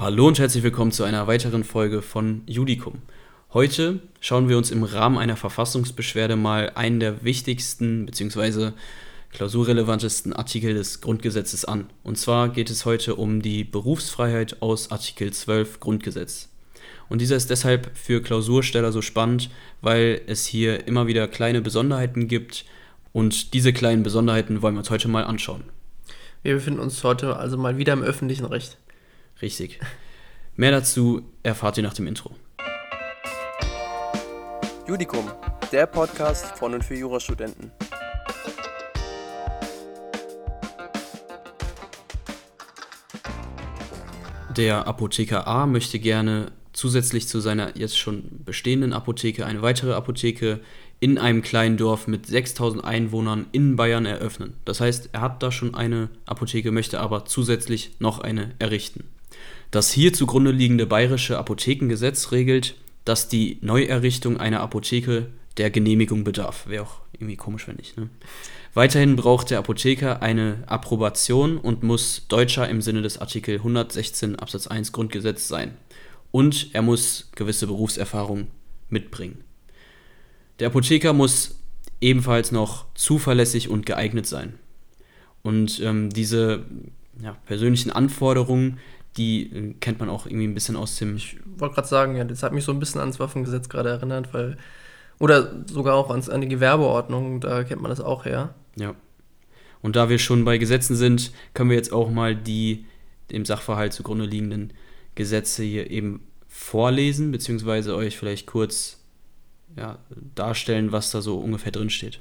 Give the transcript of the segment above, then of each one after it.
Hallo und herzlich willkommen zu einer weiteren Folge von Judicum. Heute schauen wir uns im Rahmen einer Verfassungsbeschwerde mal einen der wichtigsten bzw. klausurrelevantesten Artikel des Grundgesetzes an. Und zwar geht es heute um die Berufsfreiheit aus Artikel 12 Grundgesetz. Und dieser ist deshalb für Klausursteller so spannend, weil es hier immer wieder kleine Besonderheiten gibt und diese kleinen Besonderheiten wollen wir uns heute mal anschauen. Wir befinden uns heute also mal wieder im öffentlichen Recht. Richtig. Mehr dazu erfahrt ihr nach dem Intro. Judikum, der Podcast von und für Jurastudenten. Der Apotheker A möchte gerne zusätzlich zu seiner jetzt schon bestehenden Apotheke eine weitere Apotheke in einem kleinen Dorf mit 6000 Einwohnern in Bayern eröffnen. Das heißt, er hat da schon eine Apotheke, möchte aber zusätzlich noch eine errichten. Das hier zugrunde liegende bayerische Apothekengesetz regelt, dass die Neuerrichtung einer Apotheke der Genehmigung bedarf. Wäre auch irgendwie komisch, wenn nicht. Ne? Weiterhin braucht der Apotheker eine Approbation und muss Deutscher im Sinne des Artikel 116 Absatz 1 Grundgesetz sein. Und er muss gewisse Berufserfahrung mitbringen. Der Apotheker muss ebenfalls noch zuverlässig und geeignet sein. Und ähm, diese ja, persönlichen Anforderungen die äh, kennt man auch irgendwie ein bisschen aus dem. Ich wollte gerade sagen, ja, das hat mich so ein bisschen ans Waffengesetz gerade erinnert, weil. Oder sogar auch ans, an die Gewerbeordnung, da kennt man das auch her. Ja. Und da wir schon bei Gesetzen sind, können wir jetzt auch mal die dem Sachverhalt zugrunde liegenden Gesetze hier eben vorlesen, beziehungsweise euch vielleicht kurz ja, darstellen, was da so ungefähr drin steht.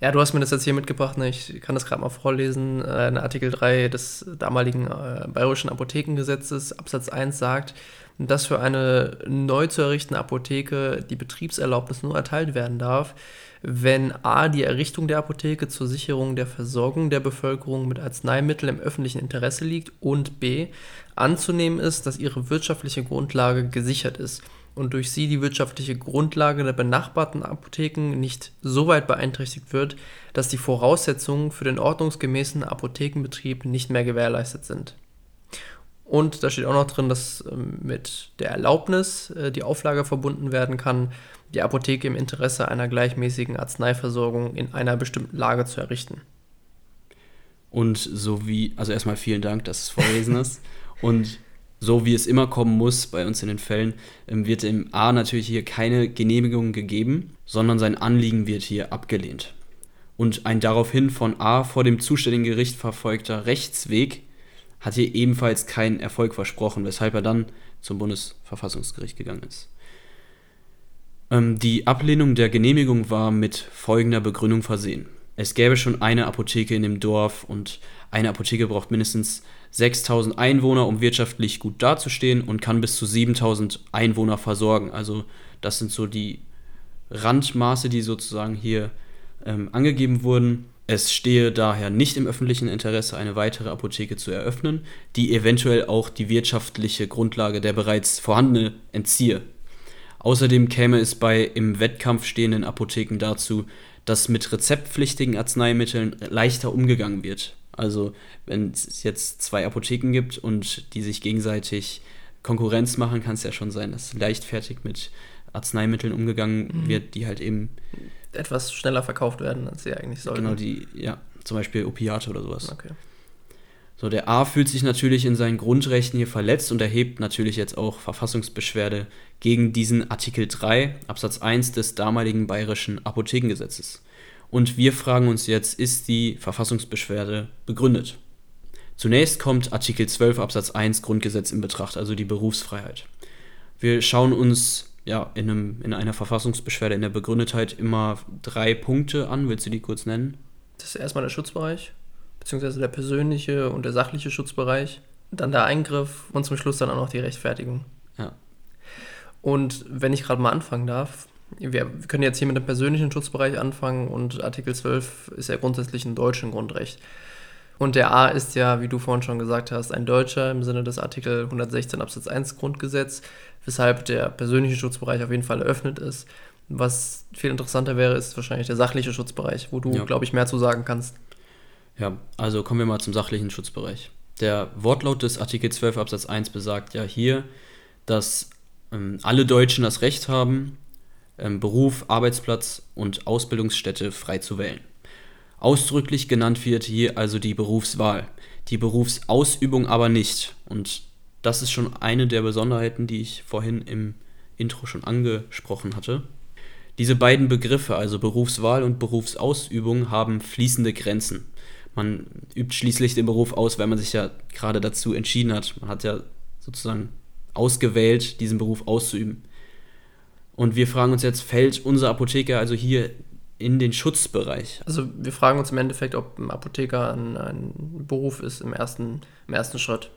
Ja, du hast mir das jetzt hier mitgebracht, ne? ich kann das gerade mal vorlesen. Äh, Artikel 3 des damaligen äh, Bayerischen Apothekengesetzes, Absatz 1 sagt, dass für eine neu zu errichtende Apotheke die Betriebserlaubnis nur erteilt werden darf, wenn a. die Errichtung der Apotheke zur Sicherung der Versorgung der Bevölkerung mit Arzneimitteln im öffentlichen Interesse liegt und b. anzunehmen ist, dass ihre wirtschaftliche Grundlage gesichert ist und durch sie die wirtschaftliche Grundlage der benachbarten Apotheken nicht so weit beeinträchtigt wird, dass die Voraussetzungen für den ordnungsgemäßen Apothekenbetrieb nicht mehr gewährleistet sind. Und da steht auch noch drin, dass ähm, mit der Erlaubnis äh, die Auflage verbunden werden kann, die Apotheke im Interesse einer gleichmäßigen Arzneiversorgung in einer bestimmten Lage zu errichten. Und so wie, also erstmal vielen Dank, dass es vorlesen ist. Und so wie es immer kommen muss bei uns in den Fällen, ähm, wird dem A natürlich hier keine Genehmigung gegeben, sondern sein Anliegen wird hier abgelehnt. Und ein daraufhin von A vor dem zuständigen Gericht verfolgter Rechtsweg hat hier ebenfalls keinen Erfolg versprochen, weshalb er dann zum Bundesverfassungsgericht gegangen ist. Ähm, die Ablehnung der Genehmigung war mit folgender Begründung versehen. Es gäbe schon eine Apotheke in dem Dorf und eine Apotheke braucht mindestens 6000 Einwohner, um wirtschaftlich gut dazustehen und kann bis zu 7000 Einwohner versorgen. Also das sind so die Randmaße, die sozusagen hier ähm, angegeben wurden. Es stehe daher nicht im öffentlichen Interesse, eine weitere Apotheke zu eröffnen, die eventuell auch die wirtschaftliche Grundlage der bereits vorhandene entziehe. Außerdem käme es bei im Wettkampf stehenden Apotheken dazu, dass mit rezeptpflichtigen Arzneimitteln leichter umgegangen wird. Also wenn es jetzt zwei Apotheken gibt und die sich gegenseitig Konkurrenz machen, kann es ja schon sein, dass leichtfertig mit Arzneimitteln umgegangen mhm. wird, die halt eben etwas schneller verkauft werden, als sie eigentlich sollten. Genau, die, ja, zum Beispiel Opiate oder sowas. Okay. So, der A fühlt sich natürlich in seinen Grundrechten hier verletzt und erhebt natürlich jetzt auch Verfassungsbeschwerde gegen diesen Artikel 3 Absatz 1 des damaligen bayerischen Apothekengesetzes. Und wir fragen uns jetzt, ist die Verfassungsbeschwerde begründet? Zunächst kommt Artikel 12 Absatz 1 Grundgesetz in Betracht, also die Berufsfreiheit. Wir schauen uns ja, in, einem, in einer Verfassungsbeschwerde in der Begründetheit immer drei Punkte an. Willst du die kurz nennen? Das ist erstmal der Schutzbereich, beziehungsweise der persönliche und der sachliche Schutzbereich, dann der Eingriff und zum Schluss dann auch noch die Rechtfertigung. Ja. Und wenn ich gerade mal anfangen darf, wir können jetzt hier mit dem persönlichen Schutzbereich anfangen und Artikel 12 ist ja grundsätzlich ein deutschen Grundrecht. Und der A ist ja, wie du vorhin schon gesagt hast, ein Deutscher im Sinne des Artikel 116 Absatz 1 Grundgesetz, weshalb der persönliche Schutzbereich auf jeden Fall eröffnet ist. Was viel interessanter wäre, ist wahrscheinlich der sachliche Schutzbereich, wo du, ja. glaube ich, mehr zu sagen kannst. Ja, also kommen wir mal zum sachlichen Schutzbereich. Der Wortlaut des Artikel 12 Absatz 1 besagt ja hier, dass ähm, alle Deutschen das Recht haben, ähm, Beruf, Arbeitsplatz und Ausbildungsstätte frei zu wählen. Ausdrücklich genannt wird hier also die Berufswahl, die Berufsausübung aber nicht. Und das ist schon eine der Besonderheiten, die ich vorhin im Intro schon angesprochen hatte. Diese beiden Begriffe, also Berufswahl und Berufsausübung, haben fließende Grenzen. Man übt schließlich den Beruf aus, weil man sich ja gerade dazu entschieden hat. Man hat ja sozusagen ausgewählt, diesen Beruf auszuüben. Und wir fragen uns jetzt, fällt unser Apotheker also hier in den Schutzbereich? Also wir fragen uns im Endeffekt, ob ein Apotheker ein, ein Beruf ist im ersten, im ersten Schritt.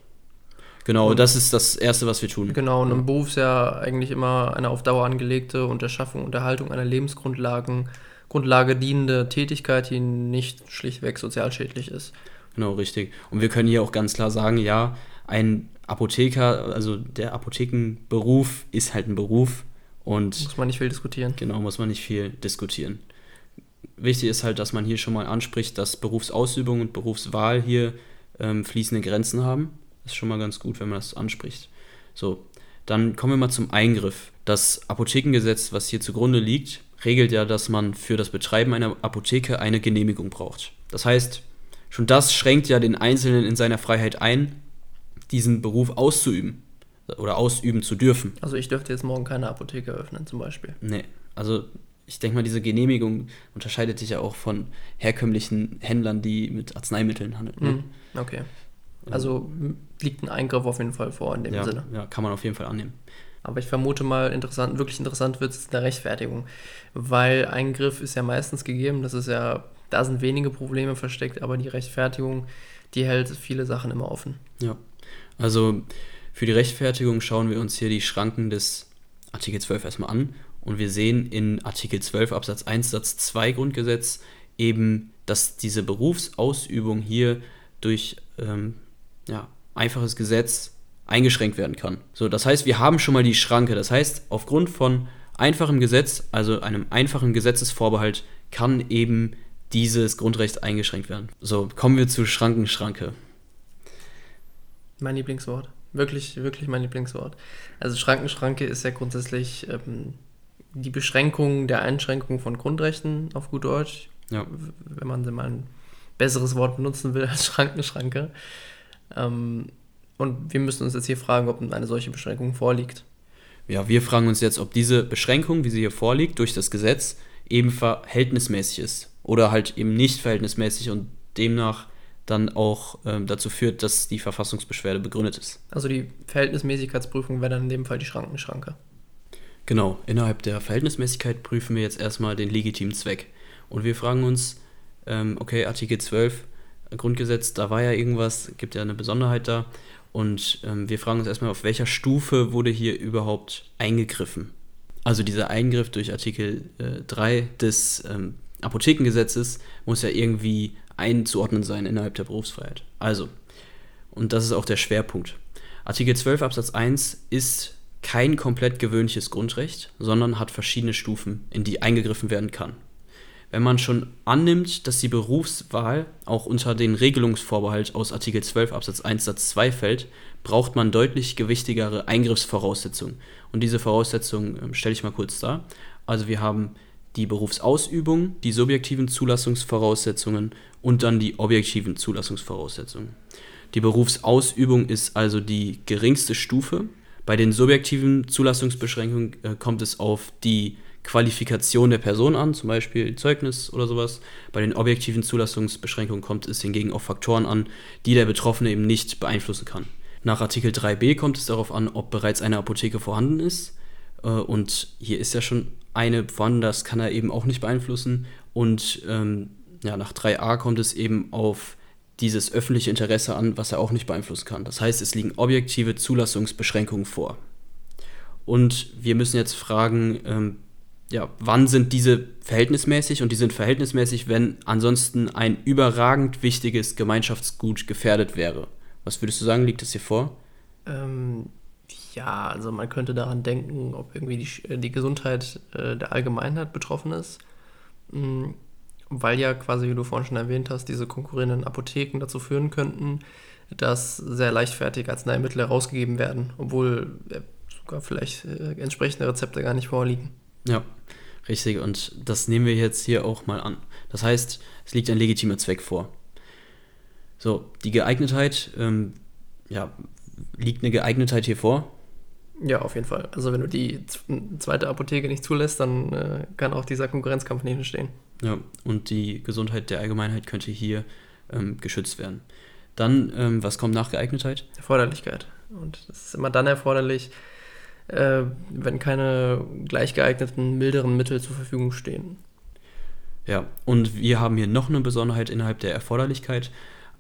Genau, und das ist das Erste, was wir tun. Genau, und ein Beruf ist ja eigentlich immer eine auf Dauer angelegte Unterschaffung und Erhaltung einer Lebensgrundlagen, Grundlage dienende Tätigkeit, die nicht schlichtweg sozialschädlich ist. Genau, richtig. Und wir können hier auch ganz klar sagen, ja, ein Apotheker, also der Apothekenberuf ist halt ein Beruf und muss man nicht viel diskutieren. Genau, muss man nicht viel diskutieren. Wichtig ist halt, dass man hier schon mal anspricht, dass Berufsausübung und Berufswahl hier ähm, fließende Grenzen haben. Das ist schon mal ganz gut, wenn man das anspricht. So, dann kommen wir mal zum Eingriff. Das Apothekengesetz, was hier zugrunde liegt, regelt ja, dass man für das Betreiben einer Apotheke eine Genehmigung braucht. Das heißt, schon das schränkt ja den Einzelnen in seiner Freiheit ein, diesen Beruf auszuüben oder ausüben zu dürfen. Also ich dürfte jetzt morgen keine Apotheke öffnen zum Beispiel. Nee, also ich denke mal, diese Genehmigung unterscheidet sich ja auch von herkömmlichen Händlern, die mit Arzneimitteln handeln. Ne? Mhm, okay. Also liegt ein Eingriff auf jeden Fall vor in dem ja, Sinne. Ja, kann man auf jeden Fall annehmen. Aber ich vermute mal, interessant, wirklich interessant wird es in der Rechtfertigung. Weil Eingriff ist ja meistens gegeben, das ist ja, da sind wenige Probleme versteckt, aber die Rechtfertigung, die hält viele Sachen immer offen. Ja. Also für die Rechtfertigung schauen wir uns hier die Schranken des Artikel 12 erstmal an und wir sehen in Artikel 12 Absatz 1 Satz 2 Grundgesetz eben, dass diese Berufsausübung hier durch ähm, ja, einfaches Gesetz eingeschränkt werden kann. So, das heißt, wir haben schon mal die Schranke. Das heißt, aufgrund von einfachem Gesetz, also einem einfachen Gesetzesvorbehalt, kann eben dieses Grundrecht eingeschränkt werden. So, kommen wir zu Schrankenschranke. Mein Lieblingswort. Wirklich, wirklich mein Lieblingswort. Also Schrankenschranke ist ja grundsätzlich ähm, die Beschränkung der Einschränkung von Grundrechten auf gut Deutsch. Ja. Wenn man mal ein besseres Wort benutzen will als Schrankenschranke. Ähm, und wir müssen uns jetzt hier fragen, ob eine solche Beschränkung vorliegt. Ja, wir fragen uns jetzt, ob diese Beschränkung, wie sie hier vorliegt, durch das Gesetz eben verhältnismäßig ist oder halt eben nicht verhältnismäßig und demnach dann auch ähm, dazu führt, dass die Verfassungsbeschwerde begründet ist. Also die Verhältnismäßigkeitsprüfung wäre dann in dem Fall die Schrankenschranke. Genau, innerhalb der Verhältnismäßigkeit prüfen wir jetzt erstmal den legitimen Zweck. Und wir fragen uns, ähm, okay, Artikel 12 Grundgesetz, da war ja irgendwas, gibt ja eine Besonderheit da. Und ähm, wir fragen uns erstmal, auf welcher Stufe wurde hier überhaupt eingegriffen? Also dieser Eingriff durch Artikel äh, 3 des ähm, Apothekengesetzes muss ja irgendwie einzuordnen sein innerhalb der Berufsfreiheit. Also, und das ist auch der Schwerpunkt. Artikel 12 Absatz 1 ist kein komplett gewöhnliches Grundrecht, sondern hat verschiedene Stufen, in die eingegriffen werden kann. Wenn man schon annimmt, dass die Berufswahl auch unter den Regelungsvorbehalt aus Artikel 12 Absatz 1 Satz 2 fällt, braucht man deutlich gewichtigere Eingriffsvoraussetzungen. Und diese Voraussetzungen äh, stelle ich mal kurz dar. Also wir haben die Berufsausübung, die subjektiven Zulassungsvoraussetzungen und dann die objektiven Zulassungsvoraussetzungen. Die Berufsausübung ist also die geringste Stufe. Bei den subjektiven Zulassungsbeschränkungen äh, kommt es auf die Qualifikation der Person an, zum Beispiel Zeugnis oder sowas. Bei den objektiven Zulassungsbeschränkungen kommt es hingegen auf Faktoren an, die der Betroffene eben nicht beeinflussen kann. Nach Artikel 3b kommt es darauf an, ob bereits eine Apotheke vorhanden ist. Äh, und hier ist ja schon eine vorhanden, das kann er eben auch nicht beeinflussen. Und ähm, ja, nach 3a kommt es eben auf dieses öffentliche Interesse an, was er auch nicht beeinflussen kann. Das heißt, es liegen objektive Zulassungsbeschränkungen vor. Und wir müssen jetzt fragen, ähm, ja, wann sind diese verhältnismäßig? Und die sind verhältnismäßig, wenn ansonsten ein überragend wichtiges Gemeinschaftsgut gefährdet wäre. Was würdest du sagen, liegt das hier vor? Ähm, ja, also man könnte daran denken, ob irgendwie die, die Gesundheit äh, der Allgemeinheit betroffen ist. Mm, weil ja quasi, wie du vorhin schon erwähnt hast, diese konkurrierenden Apotheken dazu führen könnten, dass sehr leichtfertig Arzneimittel herausgegeben werden, obwohl äh, sogar vielleicht äh, entsprechende Rezepte gar nicht vorliegen. Ja, richtig. Und das nehmen wir jetzt hier auch mal an. Das heißt, es liegt ein legitimer Zweck vor. So, die Geeignetheit, ähm, ja, liegt eine Geeignetheit hier vor? Ja, auf jeden Fall. Also wenn du die zweite Apotheke nicht zulässt, dann äh, kann auch dieser Konkurrenzkampf nicht entstehen. Ja, und die Gesundheit der Allgemeinheit könnte hier ähm, geschützt werden. Dann, ähm, was kommt nach Geeignetheit? Erforderlichkeit. Und das ist immer dann erforderlich, äh, wenn keine gleich geeigneten, milderen Mittel zur Verfügung stehen. Ja, und wir haben hier noch eine Besonderheit innerhalb der Erforderlichkeit.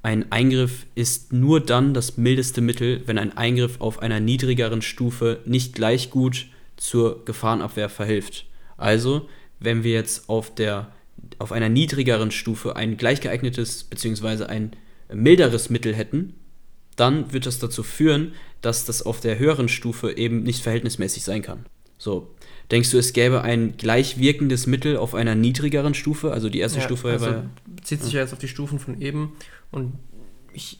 Ein Eingriff ist nur dann das mildeste Mittel, wenn ein Eingriff auf einer niedrigeren Stufe nicht gleich gut zur Gefahrenabwehr verhilft. Also, wenn wir jetzt auf, der, auf einer niedrigeren Stufe ein gleich geeignetes bzw. ein milderes Mittel hätten, dann wird das dazu führen, dass das auf der höheren Stufe eben nicht verhältnismäßig sein kann. So, denkst du, es gäbe ein gleich wirkendes Mittel auf einer niedrigeren Stufe? Also die erste ja, Stufe also war. Bezieht sich ja jetzt auf die Stufen von eben und ich,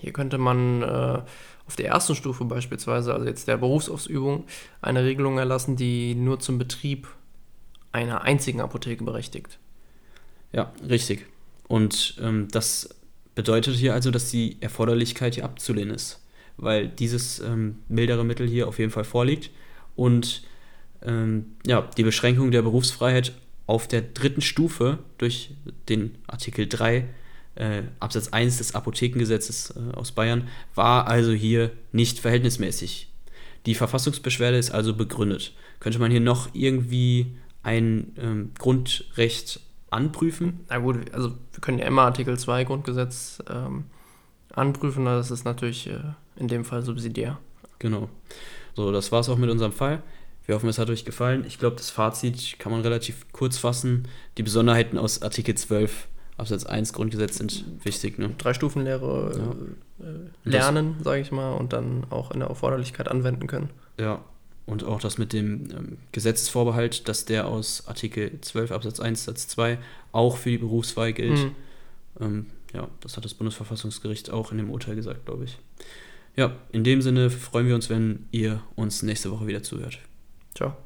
hier könnte man äh, auf der ersten Stufe beispielsweise, also jetzt der Berufsausübung, eine Regelung erlassen, die nur zum Betrieb einer einzigen Apotheke berechtigt. Ja, richtig. Und ähm, das bedeutet hier also, dass die Erforderlichkeit hier abzulehnen ist, weil dieses ähm, mildere Mittel hier auf jeden Fall vorliegt und ähm, ja, die Beschränkung der Berufsfreiheit auf der dritten Stufe durch den Artikel 3 äh, Absatz 1 des Apothekengesetzes äh, aus Bayern war also hier nicht verhältnismäßig. Die Verfassungsbeschwerde ist also begründet. Könnte man hier noch irgendwie ein ähm, Grundrecht anprüfen? Na gut, also wir können ja immer Artikel 2 Grundgesetz ähm, anprüfen, das ist natürlich äh, in dem Fall subsidiär. Genau. So, das war es auch mit unserem Fall. Wir hoffen, es hat euch gefallen. Ich glaube, das Fazit kann man relativ kurz fassen. Die Besonderheiten aus Artikel 12 Absatz 1 Grundgesetz sind wichtig. Ne? Drei Stufenlehre ja. äh, lernen, sage ich mal, und dann auch in der Erforderlichkeit anwenden können. Ja, und auch das mit dem ähm, Gesetzesvorbehalt, dass der aus Artikel 12 Absatz 1 Satz 2 auch für die Berufswahl gilt. Mhm. Ähm, ja, das hat das Bundesverfassungsgericht auch in dem Urteil gesagt, glaube ich. Ja, in dem Sinne freuen wir uns, wenn ihr uns nächste Woche wieder zuhört. Ciao.